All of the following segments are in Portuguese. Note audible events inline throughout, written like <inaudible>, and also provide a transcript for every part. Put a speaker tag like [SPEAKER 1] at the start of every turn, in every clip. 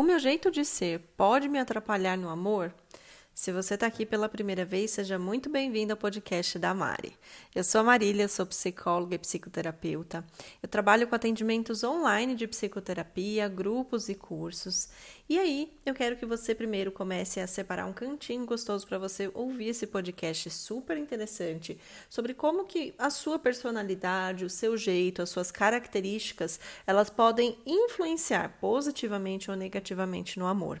[SPEAKER 1] O meu jeito de ser pode me atrapalhar no amor? Se você está aqui pela primeira vez, seja muito bem-vindo ao podcast da Mari. Eu sou a Marília, sou psicóloga e psicoterapeuta. Eu trabalho com atendimentos online de psicoterapia, grupos e cursos. E aí, eu quero que você primeiro comece a separar um cantinho gostoso para você ouvir esse podcast super interessante sobre como que a sua personalidade, o seu jeito, as suas características, elas podem influenciar positivamente ou negativamente no amor.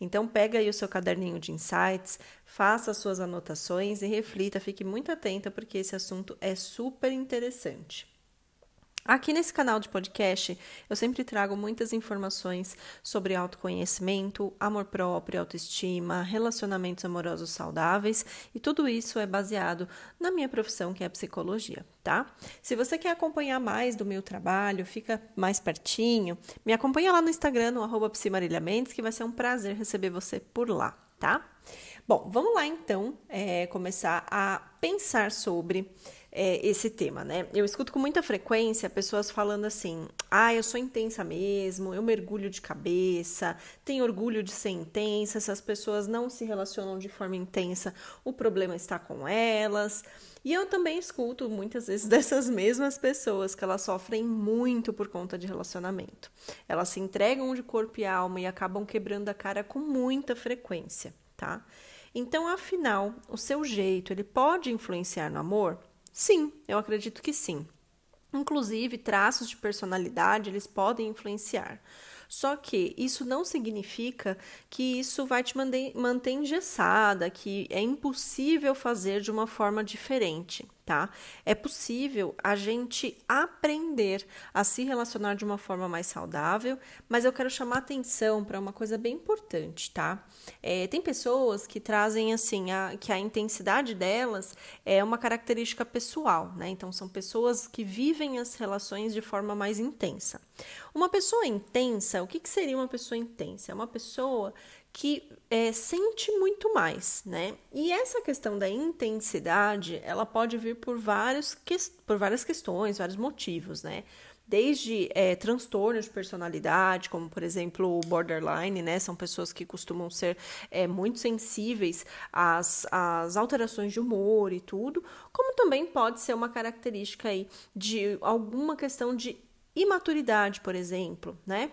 [SPEAKER 1] Então pega aí o seu caderninho de insights, faça as suas anotações e reflita, fique muito atenta porque esse assunto é super interessante. Aqui nesse canal de podcast, eu sempre trago muitas informações sobre autoconhecimento, amor próprio, autoestima, relacionamentos amorosos saudáveis e tudo isso é baseado na minha profissão, que é a psicologia, tá? Se você quer acompanhar mais do meu trabalho, fica mais pertinho, me acompanha lá no Instagram, no arroba Mendes, que vai ser um prazer receber você por lá, tá? Bom, vamos lá então é, começar a pensar sobre é, esse tema, né? Eu escuto com muita frequência pessoas falando assim: ah, eu sou intensa mesmo, eu mergulho de cabeça, tenho orgulho de ser intensa. Se as pessoas não se relacionam de forma intensa, o problema está com elas. E eu também escuto muitas <laughs> vezes dessas mesmas pessoas que elas sofrem muito por conta de relacionamento. Elas se entregam de corpo e alma e acabam quebrando a cara com muita frequência, tá? Então, afinal, o seu jeito, ele pode influenciar no amor? Sim, eu acredito que sim. Inclusive, traços de personalidade eles podem influenciar. Só que isso não significa que isso vai te manter engessada, que é impossível fazer de uma forma diferente tá? É possível a gente aprender a se relacionar de uma forma mais saudável, mas eu quero chamar atenção para uma coisa bem importante, tá? É, tem pessoas que trazem assim a, que a intensidade delas é uma característica pessoal, né? Então são pessoas que vivem as relações de forma mais intensa. Uma pessoa intensa, o que, que seria uma pessoa intensa? É uma pessoa que é, sente muito mais, né? E essa questão da intensidade, ela pode vir por, vários que, por várias questões, vários motivos, né? Desde é, transtornos de personalidade, como por exemplo o borderline, né? São pessoas que costumam ser é, muito sensíveis às, às alterações de humor e tudo, como também pode ser uma característica aí de alguma questão de imaturidade, por exemplo, né?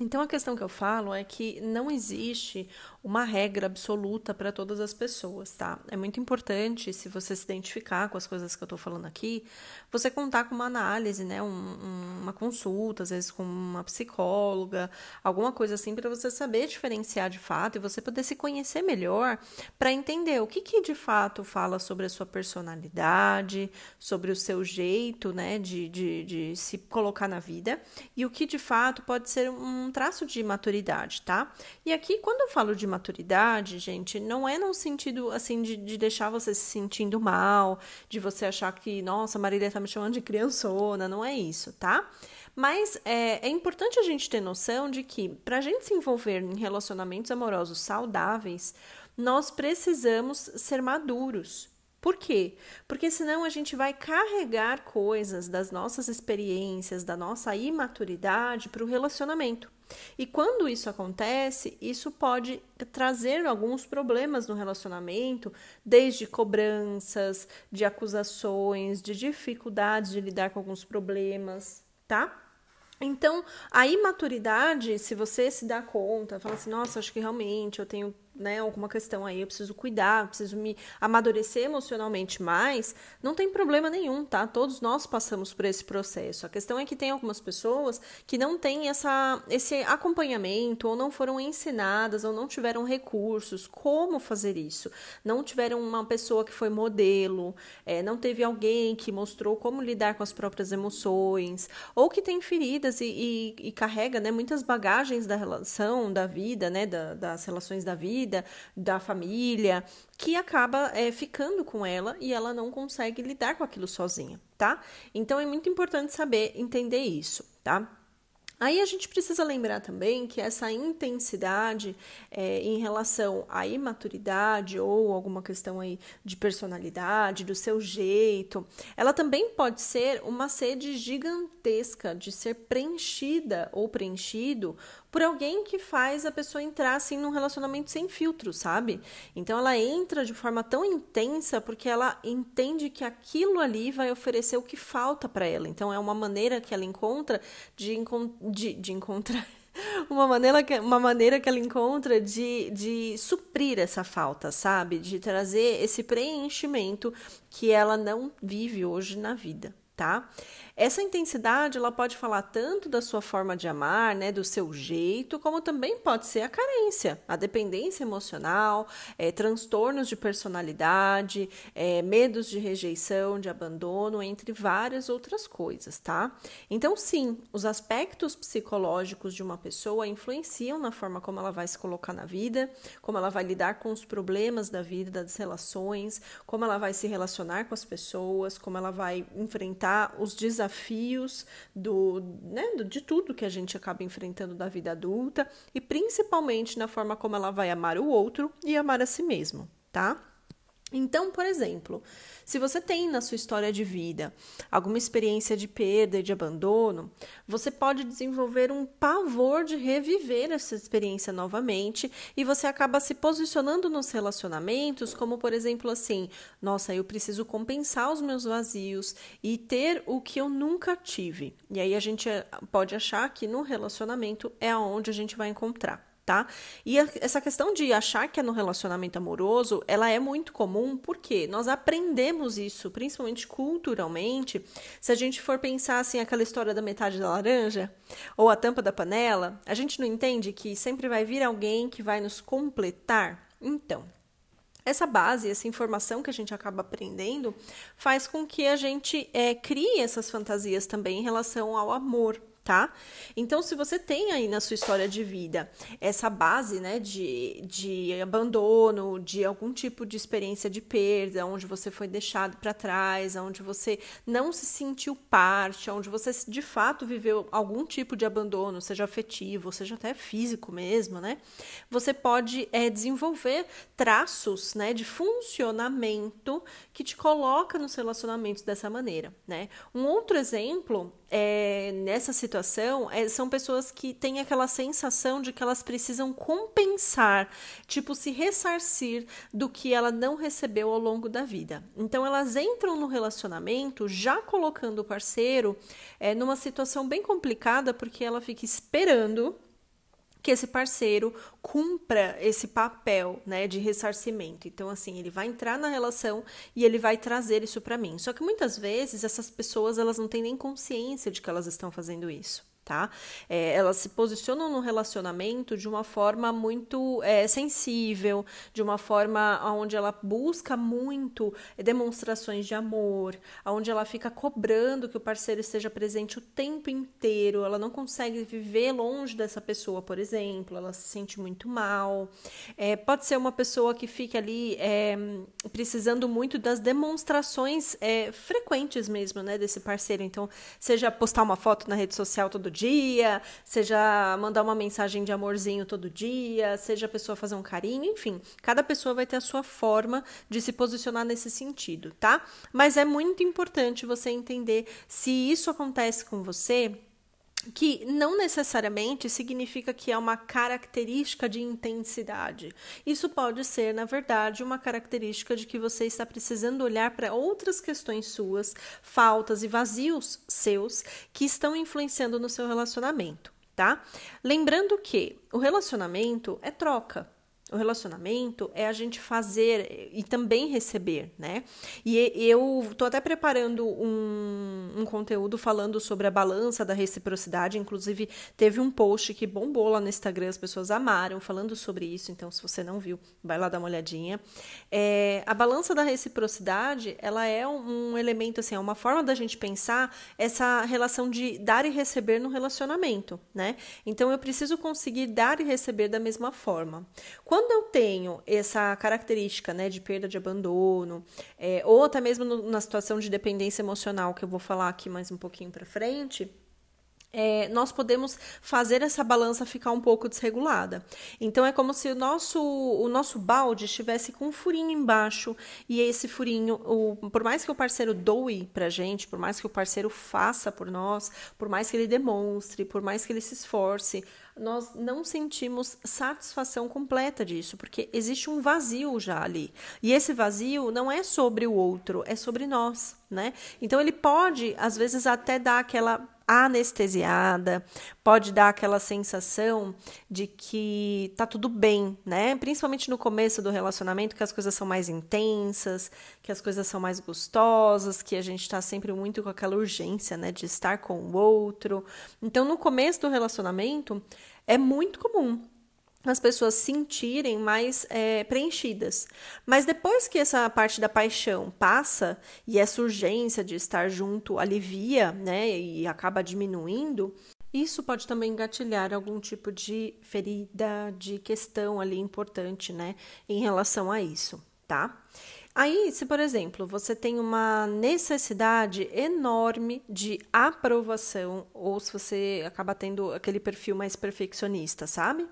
[SPEAKER 1] Então a questão que eu falo é que não existe uma regra absoluta para todas as pessoas, tá? É muito importante, se você se identificar com as coisas que eu estou falando aqui, você contar com uma análise, né? Um, uma consulta, às vezes com uma psicóloga, alguma coisa assim, para você saber diferenciar de fato e você poder se conhecer melhor para entender o que, que de fato fala sobre a sua personalidade, sobre o seu jeito, né? De, de, de se colocar na vida e o que de fato pode ser um traço de maturidade, tá? E aqui, quando eu falo de maturidade, gente, não é no sentido assim de, de deixar você se sentindo mal, de você achar que, nossa, Marília tá me chamando de criançona, não é isso, tá? Mas é, é importante a gente ter noção de que, para a gente se envolver em relacionamentos amorosos saudáveis, nós precisamos ser maduros. Por quê? Porque senão a gente vai carregar coisas das nossas experiências, da nossa imaturidade para o relacionamento. E quando isso acontece, isso pode trazer alguns problemas no relacionamento, desde cobranças, de acusações, de dificuldades de lidar com alguns problemas, tá? Então, a imaturidade, se você se dá conta, fala assim, nossa, acho que realmente eu tenho né, alguma questão aí, eu preciso cuidar, eu preciso me amadurecer emocionalmente mais, não tem problema nenhum, tá? Todos nós passamos por esse processo. A questão é que tem algumas pessoas que não têm essa, esse acompanhamento, ou não foram ensinadas, ou não tiveram recursos, como fazer isso. Não tiveram uma pessoa que foi modelo, é, não teve alguém que mostrou como lidar com as próprias emoções, ou que tem feridas e, e, e carrega né, muitas bagagens da relação, da vida, né, da, das relações da vida vida, da família, que acaba é, ficando com ela e ela não consegue lidar com aquilo sozinha, tá? Então é muito importante saber entender isso, tá? Aí a gente precisa lembrar também que essa intensidade é, em relação à imaturidade ou alguma questão aí de personalidade, do seu jeito, ela também pode ser uma sede gigantesca de ser preenchida ou preenchido por alguém que faz a pessoa entrar assim num relacionamento sem filtro, sabe? Então ela entra de forma tão intensa porque ela entende que aquilo ali vai oferecer o que falta para ela. Então é uma maneira que ela encontra de, de, de encontrar <laughs> uma maneira que, uma maneira que ela encontra de, de suprir essa falta, sabe? De trazer esse preenchimento que ela não vive hoje na vida, tá? Essa intensidade, ela pode falar tanto da sua forma de amar, né, do seu jeito, como também pode ser a carência, a dependência emocional, é, transtornos de personalidade, é, medos de rejeição, de abandono, entre várias outras coisas, tá? Então, sim, os aspectos psicológicos de uma pessoa influenciam na forma como ela vai se colocar na vida, como ela vai lidar com os problemas da vida, das relações, como ela vai se relacionar com as pessoas, como ela vai enfrentar os desafios desafios do, né, de tudo que a gente acaba enfrentando da vida adulta e principalmente na forma como ela vai amar o outro e amar a si mesmo, tá? Então, por exemplo, se você tem na sua história de vida alguma experiência de perda e de abandono, você pode desenvolver um pavor de reviver essa experiência novamente e você acaba se posicionando nos relacionamentos como, por exemplo, assim: nossa, eu preciso compensar os meus vazios e ter o que eu nunca tive. E aí a gente pode achar que no relacionamento é aonde a gente vai encontrar tá? E a, essa questão de achar que é no relacionamento amoroso, ela é muito comum porque nós aprendemos isso, principalmente culturalmente. Se a gente for pensar assim, aquela história da metade da laranja ou a tampa da panela, a gente não entende que sempre vai vir alguém que vai nos completar. Então, essa base, essa informação que a gente acaba aprendendo, faz com que a gente é, crie essas fantasias também em relação ao amor, tá? Então, se você tem aí na sua história de vida essa base, né, de, de abandono, de algum tipo de experiência de perda, onde você foi deixado para trás, onde você não se sentiu parte, onde você de fato viveu algum tipo de abandono, seja afetivo, seja até físico mesmo, né? Você pode é, desenvolver traços, né, de funcionamento que te coloca nos relacionamentos dessa maneira, né? Um outro exemplo é, nessa situação é, são pessoas que têm aquela sensação de que elas precisam compensar, tipo, se ressarcir do que ela não recebeu ao longo da vida. Então, elas entram no relacionamento já colocando o parceiro é, numa situação bem complicada, porque ela fica esperando que esse parceiro cumpra esse papel, né, de ressarcimento. Então, assim, ele vai entrar na relação e ele vai trazer isso para mim. Só que muitas vezes essas pessoas elas não têm nem consciência de que elas estão fazendo isso tá? É, elas se posicionam no relacionamento de uma forma muito é, sensível, de uma forma onde ela busca muito demonstrações de amor, onde ela fica cobrando que o parceiro esteja presente o tempo inteiro, ela não consegue viver longe dessa pessoa, por exemplo, ela se sente muito mal. É, pode ser uma pessoa que fica ali é, precisando muito das demonstrações é, frequentes mesmo, né, desse parceiro. Então, seja postar uma foto na rede social todo dia dia, seja mandar uma mensagem de amorzinho todo dia, seja a pessoa fazer um carinho, enfim, cada pessoa vai ter a sua forma de se posicionar nesse sentido, tá? Mas é muito importante você entender se isso acontece com você, que não necessariamente significa que é uma característica de intensidade. Isso pode ser, na verdade, uma característica de que você está precisando olhar para outras questões suas, faltas e vazios seus que estão influenciando no seu relacionamento, tá? Lembrando que o relacionamento é troca. O relacionamento é a gente fazer e também receber, né? E eu tô até preparando um, um conteúdo falando sobre a balança da reciprocidade. Inclusive, teve um post que bombou lá no Instagram, as pessoas amaram falando sobre isso. Então, se você não viu, vai lá dar uma olhadinha. É, a balança da reciprocidade, ela é um, um elemento, assim, é uma forma da gente pensar essa relação de dar e receber no relacionamento, né? Então, eu preciso conseguir dar e receber da mesma forma. Quando quando eu tenho essa característica né, de perda de abandono, é, ou até mesmo no, na situação de dependência emocional, que eu vou falar aqui mais um pouquinho para frente, é, nós podemos fazer essa balança ficar um pouco desregulada. Então é como se o nosso, o nosso balde estivesse com um furinho embaixo e esse furinho, o, por mais que o parceiro doe pra gente, por mais que o parceiro faça por nós, por mais que ele demonstre, por mais que ele se esforce, nós não sentimos satisfação completa disso, porque existe um vazio já ali. E esse vazio não é sobre o outro, é sobre nós, né? Então ele pode, às vezes, até dar aquela anestesiada, pode dar aquela sensação de que tá tudo bem, né? Principalmente no começo do relacionamento, que as coisas são mais intensas, que as coisas são mais gostosas, que a gente tá sempre muito com aquela urgência, né, de estar com o outro. Então, no começo do relacionamento, é muito comum as pessoas sentirem mais é, preenchidas. Mas depois que essa parte da paixão passa e essa urgência de estar junto alivia, né, e acaba diminuindo, isso pode também engatilhar algum tipo de ferida, de questão ali importante, né, em relação a isso, tá? Aí, se por exemplo, você tem uma necessidade enorme de aprovação, ou se você acaba tendo aquele perfil mais perfeccionista, sabe?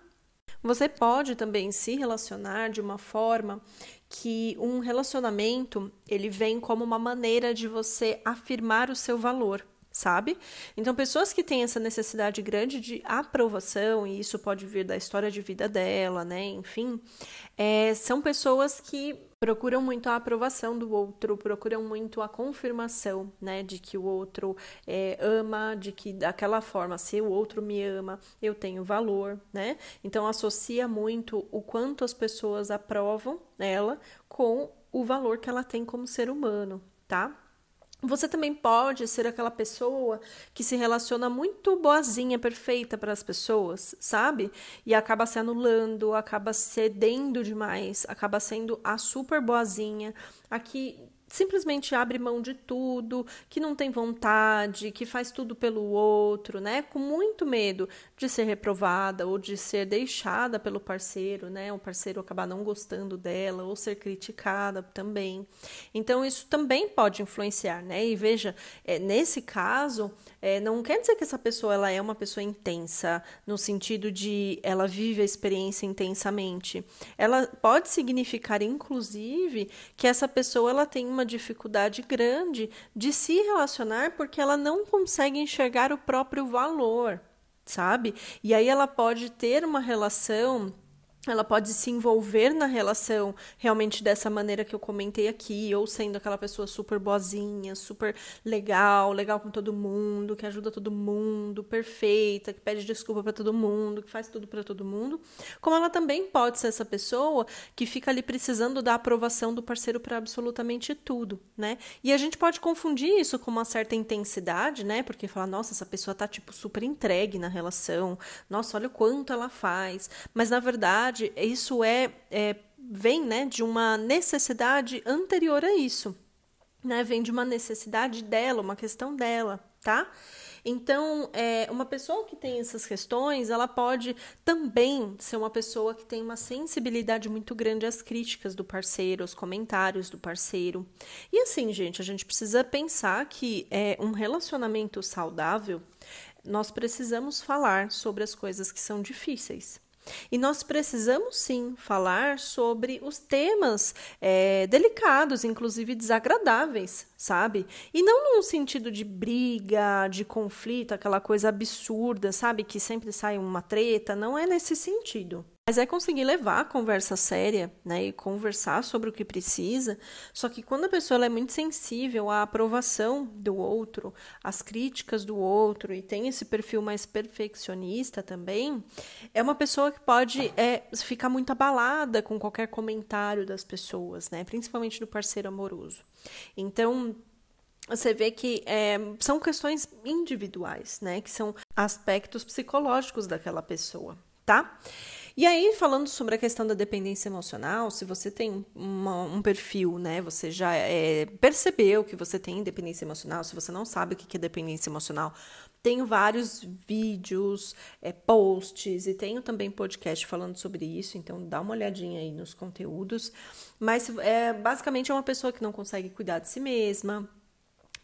[SPEAKER 1] Você pode também se relacionar de uma forma que um relacionamento ele vem como uma maneira de você afirmar o seu valor, sabe? Então, pessoas que têm essa necessidade grande de aprovação, e isso pode vir da história de vida dela, né? Enfim, é, são pessoas que procuram muito a aprovação do outro, procuram muito a confirmação, né, de que o outro é, ama, de que daquela forma, se o outro me ama, eu tenho valor, né? Então associa muito o quanto as pessoas aprovam ela com o valor que ela tem como ser humano, tá? Você também pode ser aquela pessoa que se relaciona muito boazinha, perfeita para as pessoas, sabe? E acaba se anulando, acaba cedendo demais, acaba sendo a super boazinha, Aqui simplesmente abre mão de tudo, que não tem vontade, que faz tudo pelo outro, né? Com muito medo de ser reprovada ou de ser deixada pelo parceiro, né? O parceiro acabar não gostando dela ou ser criticada também. Então isso também pode influenciar, né? E veja, é, nesse caso, é, não quer dizer que essa pessoa ela é uma pessoa intensa no sentido de ela vive a experiência intensamente. Ela pode significar, inclusive, que essa pessoa ela tem uma dificuldade grande de se relacionar porque ela não consegue enxergar o próprio valor, sabe? E aí ela pode ter uma relação ela pode se envolver na relação realmente dessa maneira que eu comentei aqui, ou sendo aquela pessoa super boazinha, super legal, legal com todo mundo, que ajuda todo mundo, perfeita, que pede desculpa para todo mundo, que faz tudo para todo mundo, como ela também pode ser essa pessoa que fica ali precisando da aprovação do parceiro para absolutamente tudo, né? E a gente pode confundir isso com uma certa intensidade, né? Porque fala, nossa, essa pessoa tá tipo super entregue na relação, nossa, olha o quanto ela faz, mas na verdade verdade, isso é, é vem né, de uma necessidade anterior a isso. Né? Vem de uma necessidade dela, uma questão dela, tá? Então, é, uma pessoa que tem essas questões, ela pode também ser uma pessoa que tem uma sensibilidade muito grande às críticas do parceiro, aos comentários do parceiro. E assim, gente, a gente precisa pensar que é um relacionamento saudável, nós precisamos falar sobre as coisas que são difíceis. E nós precisamos sim falar sobre os temas é, delicados, inclusive desagradáveis, sabe? E não num sentido de briga, de conflito, aquela coisa absurda, sabe? Que sempre sai uma treta, não é nesse sentido. Mas é conseguir levar a conversa séria, né, e conversar sobre o que precisa. Só que quando a pessoa é muito sensível à aprovação do outro, às críticas do outro e tem esse perfil mais perfeccionista também, é uma pessoa que pode é, ficar muito abalada com qualquer comentário das pessoas, né, principalmente do parceiro amoroso. Então você vê que é, são questões individuais, né, que são aspectos psicológicos daquela pessoa, tá? E aí, falando sobre a questão da dependência emocional, se você tem uma, um perfil, né, você já é, percebeu que você tem dependência emocional, se você não sabe o que é dependência emocional, tenho vários vídeos, é, posts e tenho também podcast falando sobre isso, então dá uma olhadinha aí nos conteúdos. Mas é, basicamente é uma pessoa que não consegue cuidar de si mesma,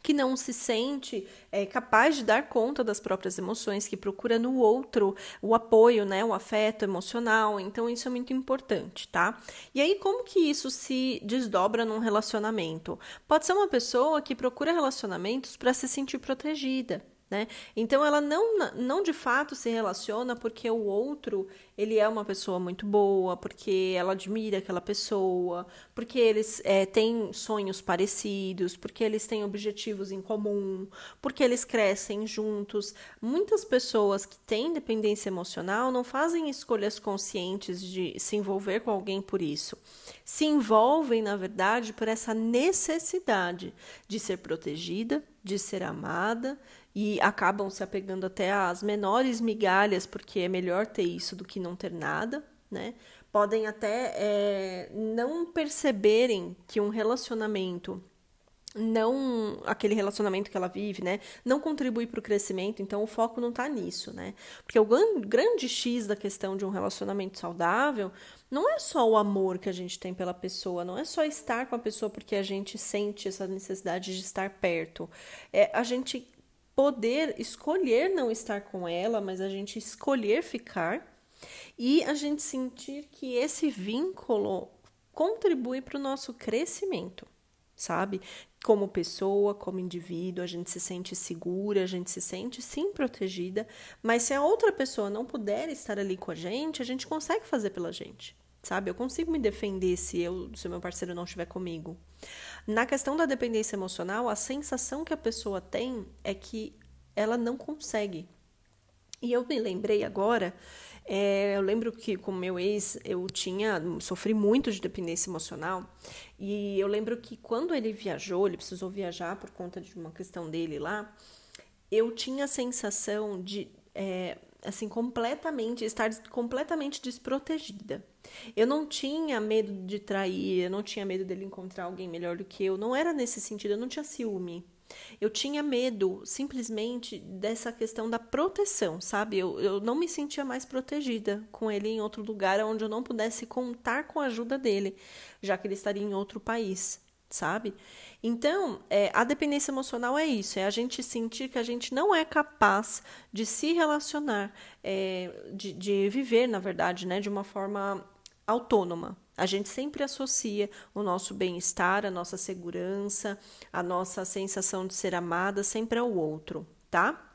[SPEAKER 1] que não se sente é, capaz de dar conta das próprias emoções, que procura no outro o apoio, né, o afeto emocional. Então isso é muito importante, tá? E aí como que isso se desdobra num relacionamento? Pode ser uma pessoa que procura relacionamentos para se sentir protegida. Né? Então ela não, não de fato se relaciona porque o outro ele é uma pessoa muito boa, porque ela admira aquela pessoa, porque eles é, têm sonhos parecidos, porque eles têm objetivos em comum, porque eles crescem juntos. Muitas pessoas que têm dependência emocional não fazem escolhas conscientes de se envolver com alguém por isso. Se envolvem, na verdade, por essa necessidade de ser protegida, de ser amada e acabam se apegando até às menores migalhas, porque é melhor ter isso do que não ter nada, né? Podem até é, não perceberem que um relacionamento não aquele relacionamento que ela vive, né, não contribui para o crescimento, então o foco não está nisso, né? Porque o grande X da questão de um relacionamento saudável não é só o amor que a gente tem pela pessoa, não é só estar com a pessoa porque a gente sente essa necessidade de estar perto. É a gente poder escolher não estar com ela, mas a gente escolher ficar e a gente sentir que esse vínculo contribui para o nosso crescimento, sabe? Como pessoa, como indivíduo, a gente se sente segura, a gente se sente sim protegida, mas se a outra pessoa não puder estar ali com a gente, a gente consegue fazer pela gente, sabe? Eu consigo me defender se eu, se o meu parceiro não estiver comigo. Na questão da dependência emocional, a sensação que a pessoa tem é que ela não consegue. E eu me lembrei agora, é, eu lembro que com meu ex eu tinha, sofri muito de dependência emocional, e eu lembro que quando ele viajou, ele precisou viajar por conta de uma questão dele lá, eu tinha a sensação de, é, assim, completamente, estar completamente desprotegida. Eu não tinha medo de trair, eu não tinha medo dele encontrar alguém melhor do que eu. Não era nesse sentido, eu não tinha ciúme. Eu tinha medo simplesmente dessa questão da proteção, sabe? Eu, eu não me sentia mais protegida com ele em outro lugar onde eu não pudesse contar com a ajuda dele, já que ele estaria em outro país, sabe? Então, é, a dependência emocional é isso: é a gente sentir que a gente não é capaz de se relacionar, é, de, de viver, na verdade, né, de uma forma autônoma. A gente sempre associa o nosso bem-estar, a nossa segurança, a nossa sensação de ser amada sempre ao outro, tá?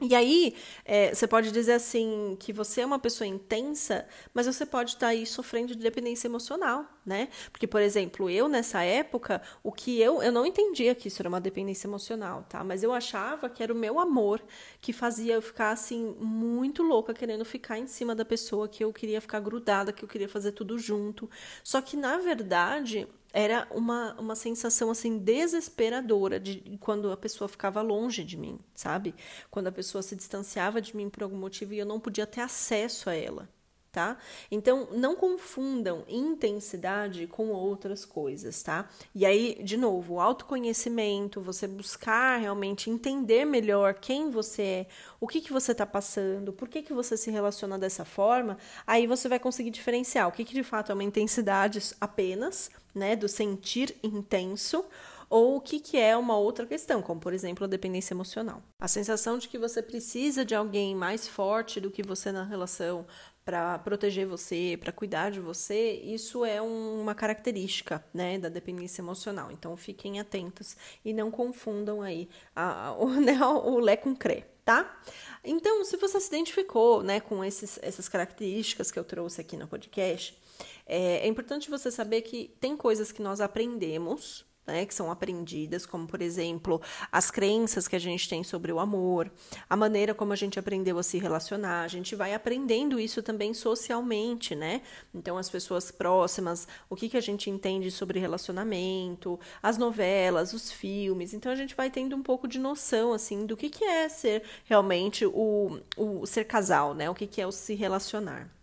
[SPEAKER 1] E aí, é, você pode dizer assim que você é uma pessoa intensa, mas você pode estar aí sofrendo de dependência emocional, né? Porque, por exemplo, eu nessa época, o que eu eu não entendia que isso era uma dependência emocional, tá? Mas eu achava que era o meu amor que fazia eu ficar assim muito louca querendo ficar em cima da pessoa, que eu queria ficar grudada, que eu queria fazer tudo junto. Só que na verdade, era uma, uma sensação assim desesperadora de quando a pessoa ficava longe de mim, sabe? Quando a pessoa se distanciava de mim por algum motivo e eu não podia ter acesso a ela tá? Então, não confundam intensidade com outras coisas, tá? E aí, de novo, o autoconhecimento, você buscar realmente entender melhor quem você é, o que, que você está passando, por que, que você se relaciona dessa forma, aí você vai conseguir diferenciar o que, que de fato é uma intensidade apenas, né, do sentir intenso, ou o que, que é uma outra questão, como por exemplo a dependência emocional. A sensação de que você precisa de alguém mais forte do que você na relação, para proteger você, para cuidar de você, isso é um, uma característica né, da dependência emocional. Então fiquem atentos e não confundam aí a, o, <laughs> né, o Lé com Cré, tá? Então, se você se identificou né, com esses, essas características que eu trouxe aqui no podcast, é, é importante você saber que tem coisas que nós aprendemos né, que são aprendidas, como por exemplo as crenças que a gente tem sobre o amor, a maneira como a gente aprendeu a se relacionar, a gente vai aprendendo isso também socialmente, né? Então as pessoas próximas, o que, que a gente entende sobre relacionamento, as novelas, os filmes, então a gente vai tendo um pouco de noção assim do que, que é ser realmente o, o ser casal, né? O que, que é o se relacionar.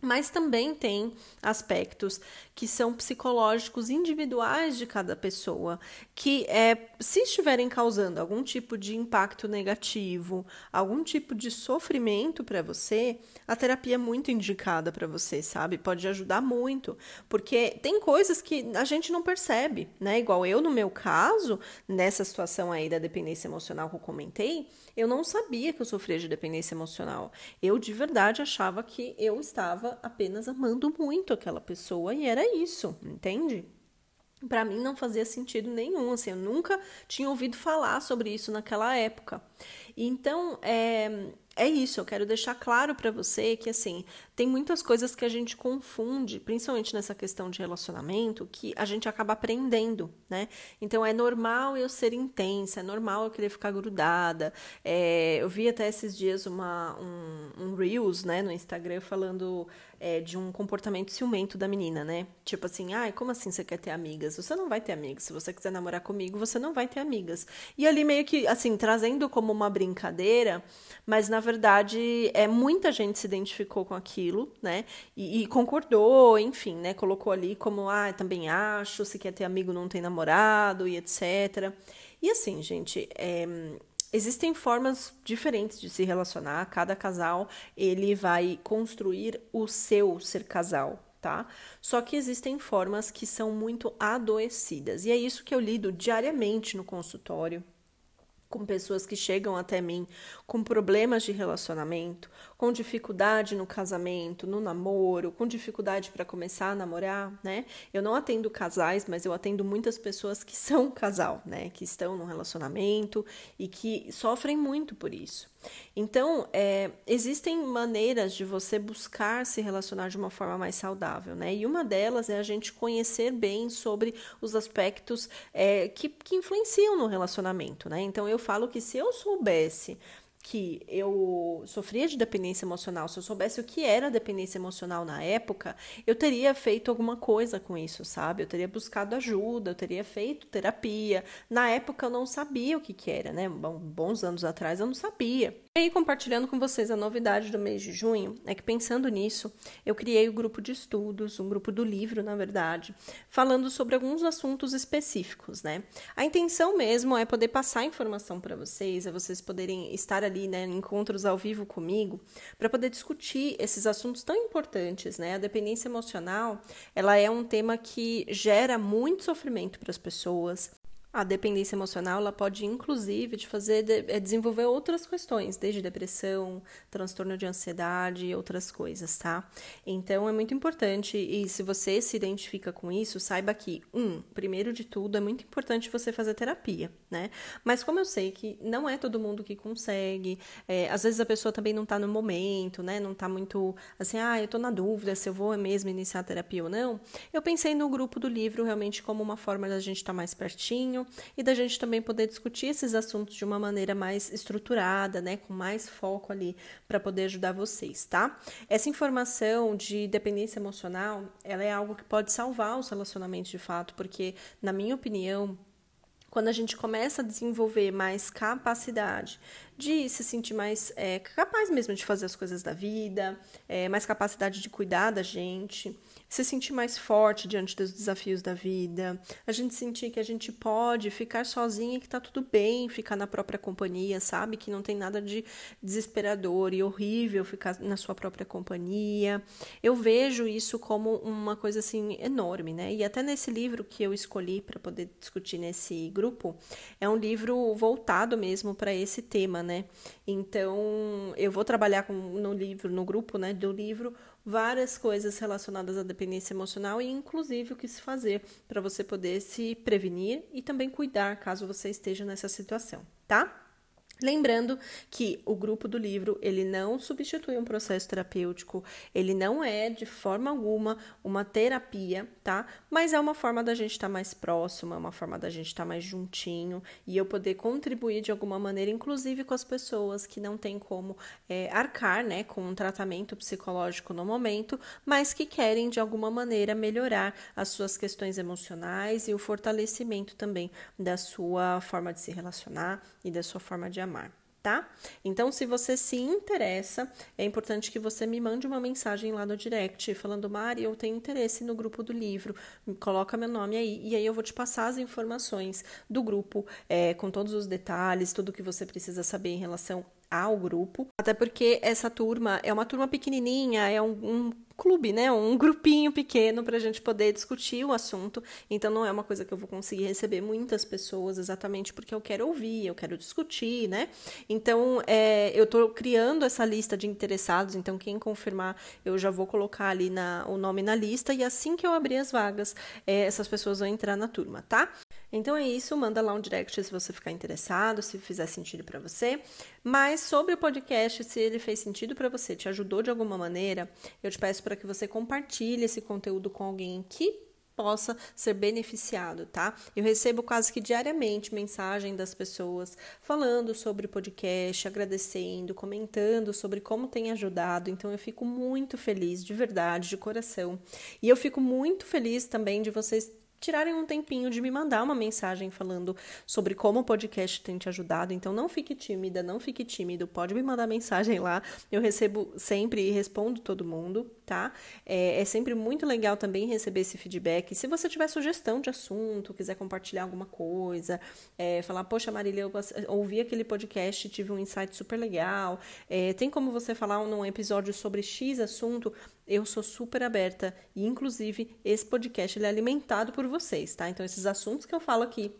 [SPEAKER 1] Mas também tem aspectos que são psicológicos individuais de cada pessoa, que é, se estiverem causando algum tipo de impacto negativo, algum tipo de sofrimento para você, a terapia é muito indicada para você, sabe? Pode ajudar muito, porque tem coisas que a gente não percebe, né? Igual eu no meu caso, nessa situação aí da dependência emocional que eu comentei, eu não sabia que eu sofria de dependência emocional. Eu de verdade achava que eu estava estava apenas amando muito aquela pessoa e era isso, entende? Para mim não fazia sentido nenhum, assim, eu nunca tinha ouvido falar sobre isso naquela época. Então, é, é isso, eu quero deixar claro para você que assim, tem muitas coisas que a gente confunde, principalmente nessa questão de relacionamento, que a gente acaba aprendendo, né? Então é normal eu ser intensa, é normal eu querer ficar grudada. É, eu vi até esses dias uma, um, um Reels, né, no Instagram falando é, de um comportamento ciumento da menina, né? Tipo assim, ai, como assim você quer ter amigas? Você não vai ter amigas. Se você quiser namorar comigo, você não vai ter amigas. E ali meio que, assim, trazendo como uma brincadeira, mas na verdade é muita gente se identificou com aquilo, né? E, e concordou, enfim, né? Colocou ali como, ah, também acho, se quer ter amigo não tem namorado e etc. E assim, gente, é, existem formas diferentes de se relacionar. Cada casal ele vai construir o seu ser casal, tá? Só que existem formas que são muito adoecidas e é isso que eu lido diariamente no consultório com pessoas que chegam até mim com problemas de relacionamento, com dificuldade no casamento, no namoro, com dificuldade para começar a namorar, né? Eu não atendo casais, mas eu atendo muitas pessoas que são casal, né? Que estão no relacionamento e que sofrem muito por isso. Então, é, existem maneiras de você buscar se relacionar de uma forma mais saudável, né? E uma delas é a gente conhecer bem sobre os aspectos é, que, que influenciam no relacionamento, né? Então, eu falo que se eu soubesse que eu sofria de dependência emocional, se eu soubesse o que era dependência emocional na época, eu teria feito alguma coisa com isso, sabe? Eu teria buscado ajuda, eu teria feito terapia. Na época eu não sabia o que, que era, né? Bons anos atrás eu não sabia. E aí, compartilhando com vocês a novidade do mês de junho, é que pensando nisso, eu criei o um grupo de estudos, um grupo do livro, na verdade, falando sobre alguns assuntos específicos, né? A intenção mesmo é poder passar informação para vocês, é vocês poderem estar ali, né, em encontros ao vivo comigo, para poder discutir esses assuntos tão importantes, né? A dependência emocional, ela é um tema que gera muito sofrimento para as pessoas, a dependência emocional ela pode, inclusive, te fazer de, é, desenvolver outras questões, desde depressão, transtorno de ansiedade e outras coisas, tá? Então é muito importante, e se você se identifica com isso, saiba que, um, primeiro de tudo, é muito importante você fazer terapia, né? Mas como eu sei que não é todo mundo que consegue, é, às vezes a pessoa também não tá no momento, né? Não tá muito assim, ah, eu tô na dúvida se eu vou mesmo iniciar a terapia ou não. Eu pensei no grupo do livro realmente como uma forma da gente estar tá mais pertinho e da gente também poder discutir esses assuntos de uma maneira mais estruturada, né, com mais foco ali para poder ajudar vocês, tá? Essa informação de dependência emocional, ela é algo que pode salvar os relacionamentos de fato, porque na minha opinião, quando a gente começa a desenvolver mais capacidade de se sentir mais é, capaz mesmo de fazer as coisas da vida, é, mais capacidade de cuidar da gente, se sentir mais forte diante dos desafios da vida, a gente sentir que a gente pode ficar sozinha, que tá tudo bem ficar na própria companhia, sabe? Que não tem nada de desesperador e horrível ficar na sua própria companhia. Eu vejo isso como uma coisa assim enorme, né? E até nesse livro que eu escolhi para poder discutir nesse grupo, é um livro voltado mesmo para esse tema, né? Então, eu vou trabalhar com, no livro, no grupo, né, do livro, várias coisas relacionadas à dependência emocional e inclusive o que se fazer para você poder se prevenir e também cuidar caso você esteja nessa situação, tá? Lembrando que o grupo do livro, ele não substitui um processo terapêutico, ele não é de forma alguma uma terapia, tá? Mas é uma forma da gente estar tá mais próximo, é uma forma da gente estar tá mais juntinho e eu poder contribuir de alguma maneira, inclusive com as pessoas que não têm como é, arcar, né, com um tratamento psicológico no momento, mas que querem de alguma maneira melhorar as suas questões emocionais e o fortalecimento também da sua forma de se relacionar e da sua forma de amar tá? tá? Então, se você se interessa, é importante que você me mande uma mensagem lá no direct falando, Mari, eu tenho interesse no grupo do livro, coloca meu nome aí, e aí eu vou te passar as informações do grupo, é, com todos os detalhes, tudo que você precisa saber em relação ao grupo, até porque essa turma é uma turma pequenininha, é um, um clube, né? Um grupinho pequeno para a gente poder discutir o assunto. Então não é uma coisa que eu vou conseguir receber muitas pessoas exatamente porque eu quero ouvir, eu quero discutir, né? Então é, eu estou criando essa lista de interessados. Então quem confirmar, eu já vou colocar ali na, o nome na lista e assim que eu abrir as vagas, é, essas pessoas vão entrar na turma, tá? Então é isso, manda lá um direct se você ficar interessado, se fizer sentido para você. Mas sobre o podcast, se ele fez sentido para você, te ajudou de alguma maneira, eu te peço para que você compartilhe esse conteúdo com alguém que possa ser beneficiado, tá? Eu recebo quase que diariamente mensagem das pessoas falando sobre o podcast, agradecendo, comentando sobre como tem ajudado. Então eu fico muito feliz, de verdade, de coração. E eu fico muito feliz também de vocês tirarem um tempinho de me mandar uma mensagem falando sobre como o podcast tem te ajudado. Então não fique tímida, não fique tímido, pode me mandar mensagem lá. Eu recebo sempre e respondo todo mundo, tá? É, é sempre muito legal também receber esse feedback. Se você tiver sugestão de assunto, quiser compartilhar alguma coisa, é, falar, poxa, Marília, eu ouvi aquele podcast, tive um insight super legal. É, tem como você falar num episódio sobre X assunto? Eu sou super aberta e, inclusive, esse podcast ele é alimentado por vocês, tá? Então, esses assuntos que eu falo aqui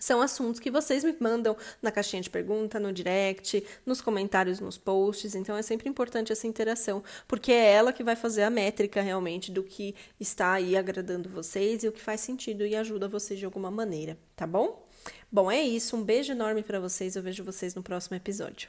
[SPEAKER 1] são assuntos que vocês me mandam na caixinha de pergunta, no direct, nos comentários, nos posts. Então é sempre importante essa interação, porque é ela que vai fazer a métrica realmente do que está aí agradando vocês e o que faz sentido e ajuda vocês de alguma maneira, tá bom? Bom, é isso. Um beijo enorme para vocês. Eu vejo vocês no próximo episódio.